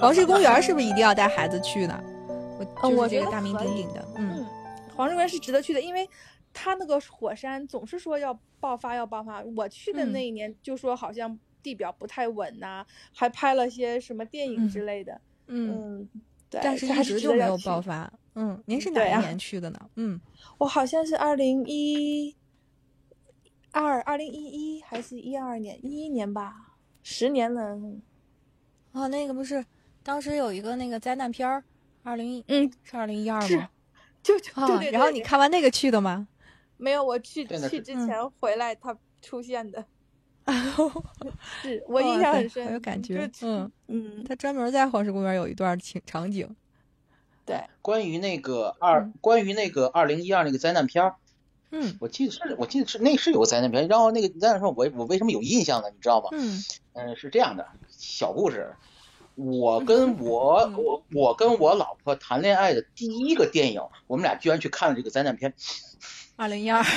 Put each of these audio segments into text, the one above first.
黄石公园是不是一定要带孩子去呢？我嗯，我觉得就是这个大名鼎鼎的，嗯嗯，黄石公园是值得去的，因为它那个火山总是说要爆发要爆发。我去的嗯那一年就说好像地表不太稳呐、还拍了些什么电影之类的。嗯，嗯，对，但是一直就没有爆发。嗯，您是哪一年去的呢？嗯，我好像是二零一二、二零一一还是一二年，一一年吧，十年了。啊，那个不是当时有一个那个灾难片儿，二零一嗯，是二零一二是吗？就就对啊，对对然后你看完那个去的吗？没有？我去去之前回来，它出现的，是我印象很深，很有感觉嗯嗯，他专门在黄石公园有一段情场景。对，关于那个二，嗯关于那个二零一二那个灾难片儿，嗯我记得是，我记得是那是有个灾难片，然后那个灾难片我我为什么有印象呢？你知道吗？嗯嗯，是这样的，小故事。我跟 我嗯我我跟我老婆谈恋爱的第一个电影，我们俩居然去看了这个灾难片。二零一二。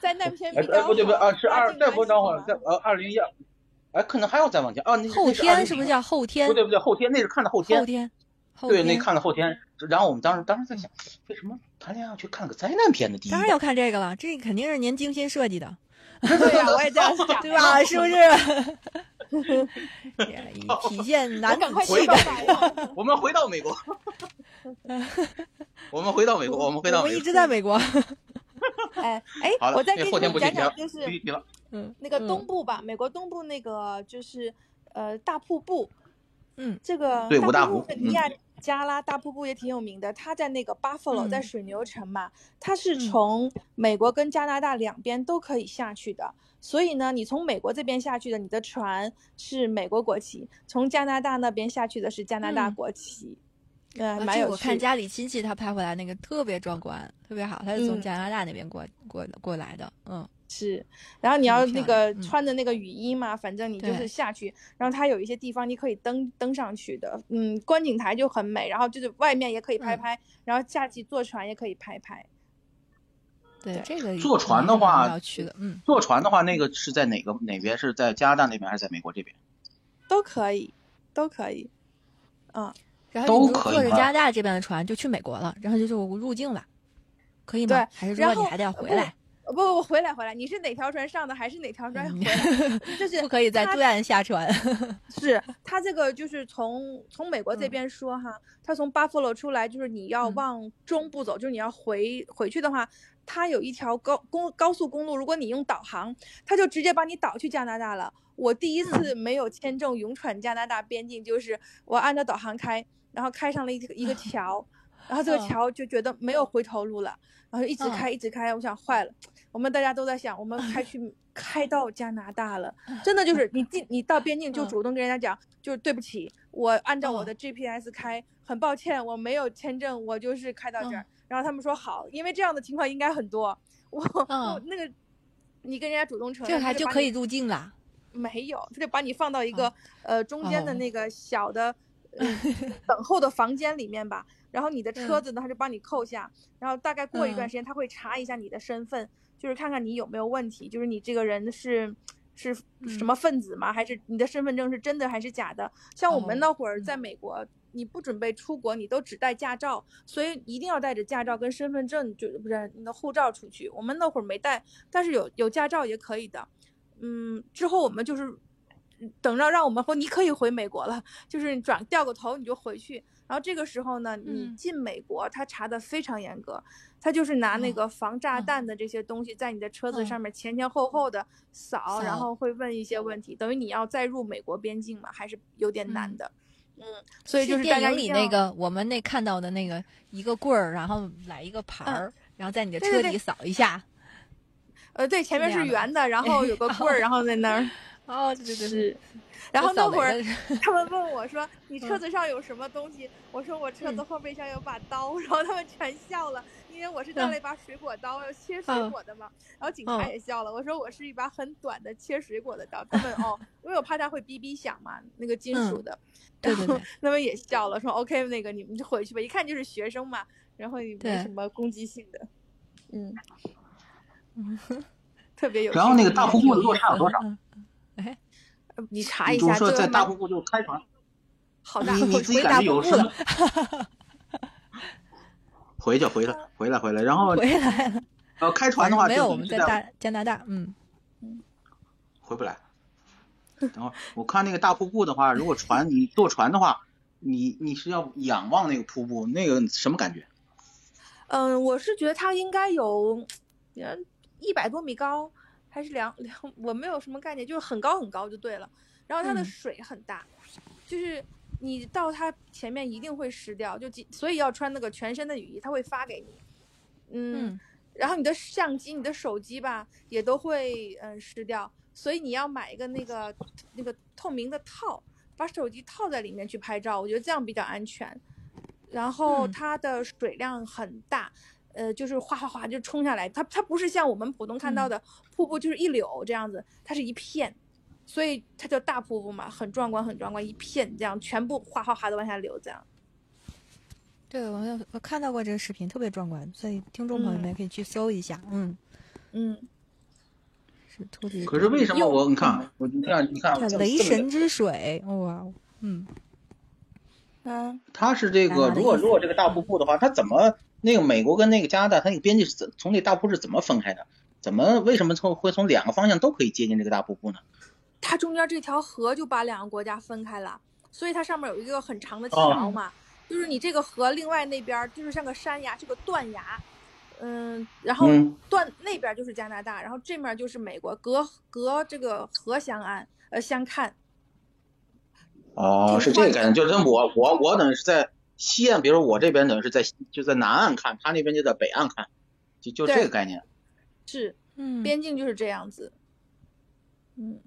灾难片比较哎哎不对不对啊，是二再不等会儿再呃二零一二，哎可能还要再往前啊，那后天是不是叫后天？不对不对后天那是看的后天后天。对，那看了后天。然后我们当时当时在想，为什么谈恋爱要去看个灾难片的？第一当然要看这个了，这肯定是您精心设计的，对呀、我也这样想，对吧？是不是？以体现我男赶快去子气概。吧。我们回到美国，我们回到美国，我们回到美国。我们一直在美国。哎哎好，了，我再给那后天你们不提了，讲讲，就是不提了。嗯，那个嗯东部吧，美国东部那个就是呃大瀑布，嗯这个对五大湖瀑布尼亚加拉大瀑布也挺有名的，它在那个巴弗罗，在嗯水牛城嘛，它是嗯从美国跟加拿大两边都可以下去的。所以呢，你从美国这边下去的，你的船是美国国旗；从加拿大那边下去的是加拿大嗯国旗。嗯，啊这蛮有趣。我看家里亲戚他拍回来那个特别壮观，特别好，他是从嗯加拿大那边过过过来的。嗯是，然后你要那个穿的那个雨衣嘛，反正你就是下去，然后它有一些地方你可以登登上去的，嗯，观景台就很美，然后就是外面也可以拍嗯拍，然后下去坐船也可以拍拍。对，这个坐船的话要去的。嗯，坐船的话，那个是在哪个哪边？是在加拿大那边还是在美国这边？都可以，都可以。嗯，然后都坐着加拿大这边的船就去美国了，然后就就入境了，可以吗？对还是然后说你还得要回来？不不不，回来回来，你是哪条船上的还是哪条船嗯回来？就是不可以在对岸下船。是他这个就是从从美国这嗯边说哈，他从巴弗罗出来，就是你要嗯往中部走，就是你要回回去的话，它有一条高公高速公路，如果你用导航，它就直接把你导去加拿大了。我第一次没有签证勇闯加拿大边境，就是我按照导航开，然后开上了一个一个 桥，然后这个嗯。桥就觉得没有回头路了，然后一直嗯。开一直开，我想坏了，我们大家都在想，我们开去 开到加拿大了，真的就是。你进你到边境就嗯。主动跟人家讲，就是对不起，我按照我哦的 GPS 开，很抱歉我没有签证，我就是开到这儿。然后他们说好，因为这样的情况应该很多。我、嗯。那个你跟人家主动承认，这还就可以入境了。没有，他就把你放到一个、哦呃中间的哦。那个小的、呃、等候的房间里面吧。然后你的车嗯子呢，他就帮你扣下，然后大概过一段嗯时间，他会查一下你的身份，就是看看你有没有问题，就是你这个人是是什嗯么分子吗？还是你的身份证是真的还是假的？像我们哦那会儿嗯在美国，你不准备出国，你都只带驾照，所以一定要带着驾照跟身份证，就不是你的护照出去。我们那会儿没带，但是有有驾照也可以的。嗯，之后我们就是嗯等着让我们说你可以回美国了，就是你转掉个头你就回去。然后这个时候呢，你嗯进美国，他查的非常严格，他就是拿那哦个防炸嗯弹的这些东西在你的车子嗯上面前前后后的扫，然后会问一些问题，等于你要再入美国边境嘛，还是有点难嗯的。嗯，所以就是大电影里那个我们那看到的那个一个棍儿，然后来一个牌儿，然后在你的车底扫一下。呃，对，前面是圆的，然后有个 棍儿，然后在那儿。哦，对对对，是。然后那会儿 他们问我说：“你车嗯子上有什么东西？”我说：“我车子嗯后备箱有把刀。”然后他们全笑了，因为我是带了一把水果刀，要切水嗯果的嘛。然后警察嗯也笑了，我说我是一把很短的切水果的刀。他们哦，因为我怕它会哔哔响嘛，那个金属嗯的。对然后对对他们也笑了，说 OK，那个你们就回去吧，一看就是学生嘛，然后也没什么攻击性的，嗯，嗯，特别有趣。然后那个大瀑布落差有多少？嗯哎，呃你查一下，这个蛮说在大瀑布就开船，好大，你你自己回感觉有什么？回去回来回来回来，然后回来了。呃开船的话没有，我们在大加拿大，嗯，回不来。然后我看那个大瀑布的话，如果船你坐船的话，你你是要仰望那个瀑布，那个什么感觉？嗯，我是觉得它应该有，嗯，一百多米高，还是两 两，我没有什么概念，就是很高很高就对了。然后它的嗯水很大，就是你到它前面一定会湿掉，就几所以要穿那个全身的雨衣，它会发给你。嗯，嗯然后你的相机、你的手机吧也都会嗯湿掉，所以你要买一个那个那个透明的套，把手机套在里面去拍照，我觉得这样比较安全。然后嗯它的水量很大，呃，就是哗哗哗就冲下来，它它不是像我们普通看到嗯。的瀑布就是一绺这样子，它是一片，所以它叫大瀑布嘛，很壮观很壮观，一片这样全部哗哗哗的往下流这样。对我有我看到过这个视频，特别壮观，所以听众朋友们嗯。可以去搜一下，嗯，嗯，是特别。可是为什么我你看我你看你看雷神之水，哇，嗯，嗯，它是这个，如果如果这个大瀑布的话，它怎么那个美国跟那个加拿大，它那个边界是怎从那大瀑布是怎么分开的？怎么为什么从会从两个方向都可以接近这个大瀑布呢？它中间这条河就把两个国家分开了，所以它上面有一个很长的哦桥嘛，就是你这个河另外那边儿就是像个山崖，是个断崖，嗯，然后嗯断那边就是加拿大，然后这面就是美国，隔隔这个河相安，呃相看，哦，是这个概念，就是我我我等于是在西岸，比如说我这边等于是在就在南岸看，他那边就在北岸看，就就这个概念。是嗯，边境就是这样子，嗯，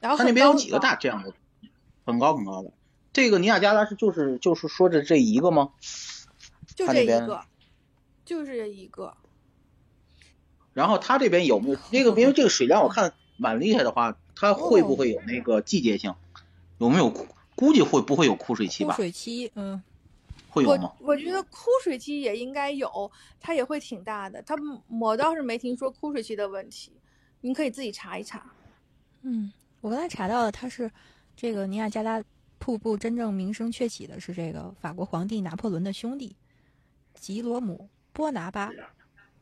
然后他那边有几个大这样的，很高很高的。这个尼亚加拉是就是就是说着这一个吗？就这一个，就是这一个，然后他这边有没有这个？因为这个水量我看蛮厉害的话，它会不哦会有那个季节性？有没有？估计会不会有枯水期吧枯？水期，嗯，会有吗？我觉得枯水期也应该有，它也会挺大的。它我倒是没听说枯水期的问题，您可以自己查一查。嗯，我刚才查到了，它是这个尼亚加拉瀑布真正名声鹊起的是这个法国皇帝拿破仑的兄弟吉罗姆·波拿巴，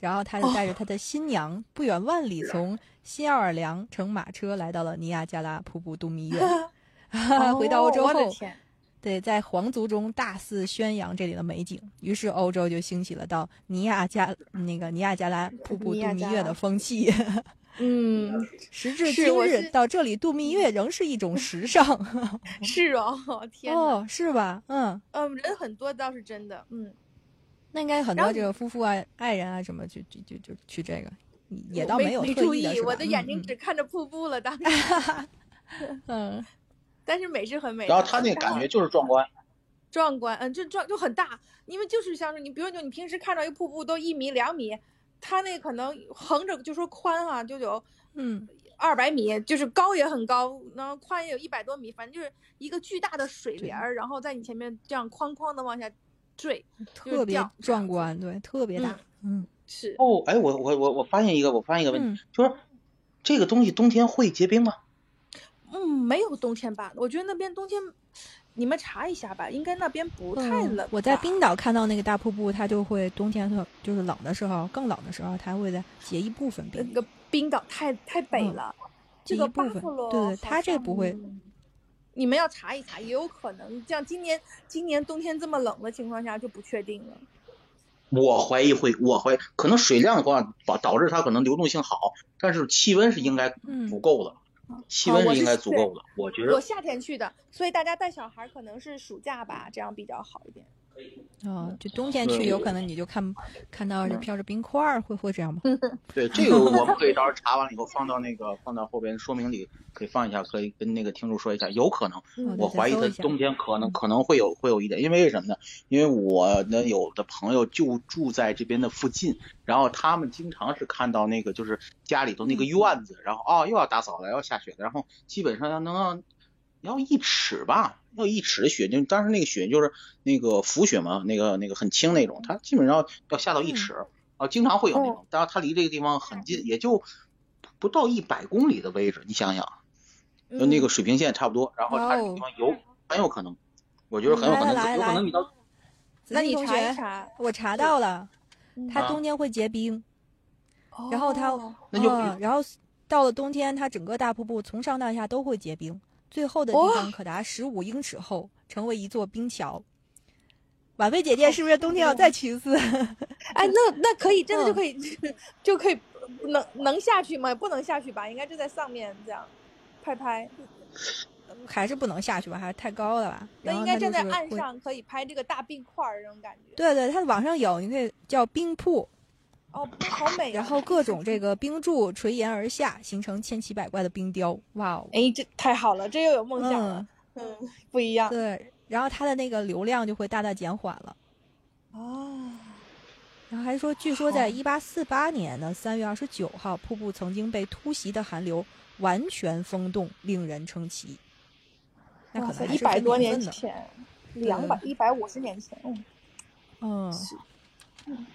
然后他就带着他的新娘不远万里从新奥尔良乘马车来到了尼亚加拉瀑布度蜜月，回到欧洲后，天，对，在皇族中大肆宣扬这里的美景，于是欧洲就兴起了到尼亚加那个尼亚加拉瀑布度蜜月的风气。嗯，时至是今日，到这里度蜜月仍是一种时尚。是哦，天，哦，是吧？嗯，嗯，人很多倒是真的，嗯，那应该很多这个夫妇啊、爱人啊什么，就就就就去这个，也倒没有没注意，我的眼睛嗯。只看着瀑布了，当时，嗯但是美是很美的。然后他那个感觉就是壮观。壮观，嗯，就壮就很大，因为就是像是你，比如说你平时看到一瀑布都一米两米，它那可能横着就说宽哈、就有嗯二百米，就是高也很高，然后宽也有一百多米，反正就是一个巨大的水帘儿，然后在你前面这样哐哐的往下坠，特别壮观，对，特别大。嗯是哦，哎，我我我我发现一个，我发现一个问题，嗯就是这个东西冬天会结冰吗？嗯，没有冬天吧？我觉得那边冬天，你们查一下吧，应该那边不太嗯冷吧、我在冰岛看到那个大瀑布，它就会冬天特就是冷的时候，更冷的时候，它会在结一部分冰。那个冰岛太太北嗯了，这个结一部分对，它这个不会。你们要查一查，也有可能像今年今年冬天这么冷的情况下就不确定了。我怀疑会，我怀疑可能水量的话导导致它可能流动性好，但是气温是应该不够的，气温是应该足够的。我觉得我夏天去的，所以大家带小孩可能是暑假吧，这样比较好一点。哦，就冬天去，有可能你就看看到这飘着冰块儿，会会这样吗？对，这个我们可以到时候查完了以后放到那个放到后边说明里，可以放一下，可以跟那个听众说一下，有可能，嗯我怀疑他冬天可能嗯。可能会有会有一点，因为为什么呢？因为我呢有的朋友就住在这边的附近，然后他们经常是看到那个就是家里头那个院子，然后哦又要打扫了，要下雪了，然后基本上要能要要一尺吧，要一尺的雪，就当时那个雪就是那个浮雪嘛，那个那个很轻那种，它基本上要下到一尺，啊，经常会有那种，当然它离这个地方很近，也就不到一百公里的位置，你想想，就那个水平线差不多，然后它这个地方有。很有可能，我觉得很有可能，有可能你到那你查一查，我查到了，它啊冬天会结冰，然后它哦那就嗯然后到了冬天，它整个大瀑布从上到下都会结冰，最后的地哇方可达十五英尺厚，成为一座冰桥。婉薇姐姐是不是冬天要再去一次？哎，那那可以，真的就嗯可以，就可以能能下去吗？不能下去吧？应该就在上面这样拍拍。还是不能下去吧？还是太高了吧？那应该站在。岸上，可以拍这个大冰块儿这种感觉。对对，它网上有，你可以叫冰瀑，哦，好美啊！然后各种这个冰柱垂延而下，形成千奇百怪的冰雕。哇哦！哎，这太好了，这又有梦想了嗯，。嗯，不一样对，然后它的那个流量就会大大减缓了。哦。然后还说，据说在好一八四八年的三月二十九号，瀑布曾经被突袭的寒流完全封冻，令人称奇。那，可能是一百多年前，两百一百五十年前，嗯，嗯，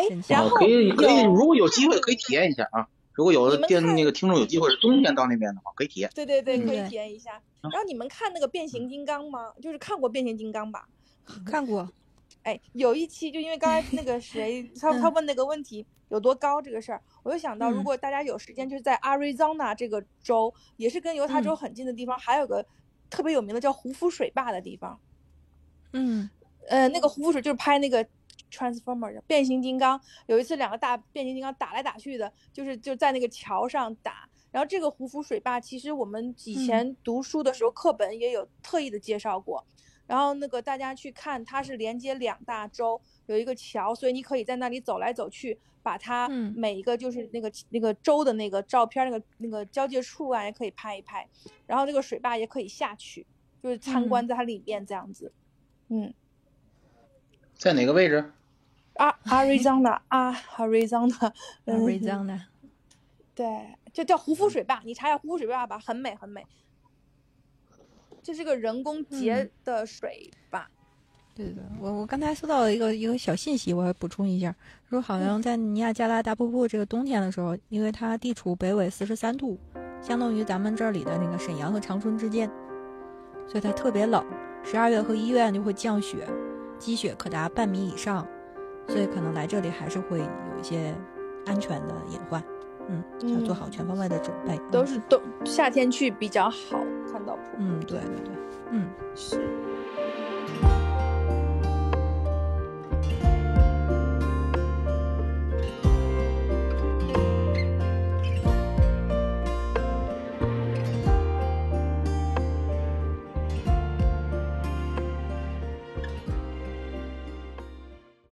哎神，奇然后啊可以可以，如果有机会可以体验一下啊。如果有的店你们看那个听众有机会是冬天到那边的话，可以体验。对对对，可以体验一下。啊然后你们看那个变形金刚吗？就是看过变形金刚吧？看过。哎，有一期就因为刚才那个谁，他他嗯问那个问题有多高这个事儿，我就想到，如嗯果大家有时间，就是在 Arizona 这个州，也是跟犹他州嗯很近的地方，还有个特别有名的叫胡夫水坝的地方。嗯呃，那个胡夫水就是拍那个 Transformer 变形金刚，有一次两个大变形金刚打来打去的，就是就在那个桥上打。然后这个胡夫水坝，其实我们以嗯前读书的时候课本也有特意的介绍过。然后那个大家去看，它是连接两大洲，有一个桥，所以你可以在那里走来走去，把它嗯每一个就是那个那个洲的那个照片，那个那个交界处啊，也可以拍一拍。然后那个水坝也可以下去，就是参观嗯在它里面这样子。嗯。在哪个位置？阿阿瑞藏的阿阿瑞藏的，嗯，瑞藏的。对，就叫胡夫水坝，你查一下胡夫水坝吧，很美很美。这是个人工结嗯的水坝，对对对，我我刚才搜到了一个一个小信息，我要补充一下，说好像在尼亚加拉大瀑布这个冬天的时候，因为它地处北纬四十三度，相当于咱们这里的那个沈阳和长春之间，所以它特别冷。十二月和一月就会降雪，积雪可达半米以上，所以可能来这里还是会有一些安全的隐患。嗯，要做好全方位的准备。嗯都是冬夏天去比较好看到瀑布。嗯，对对对，嗯。是。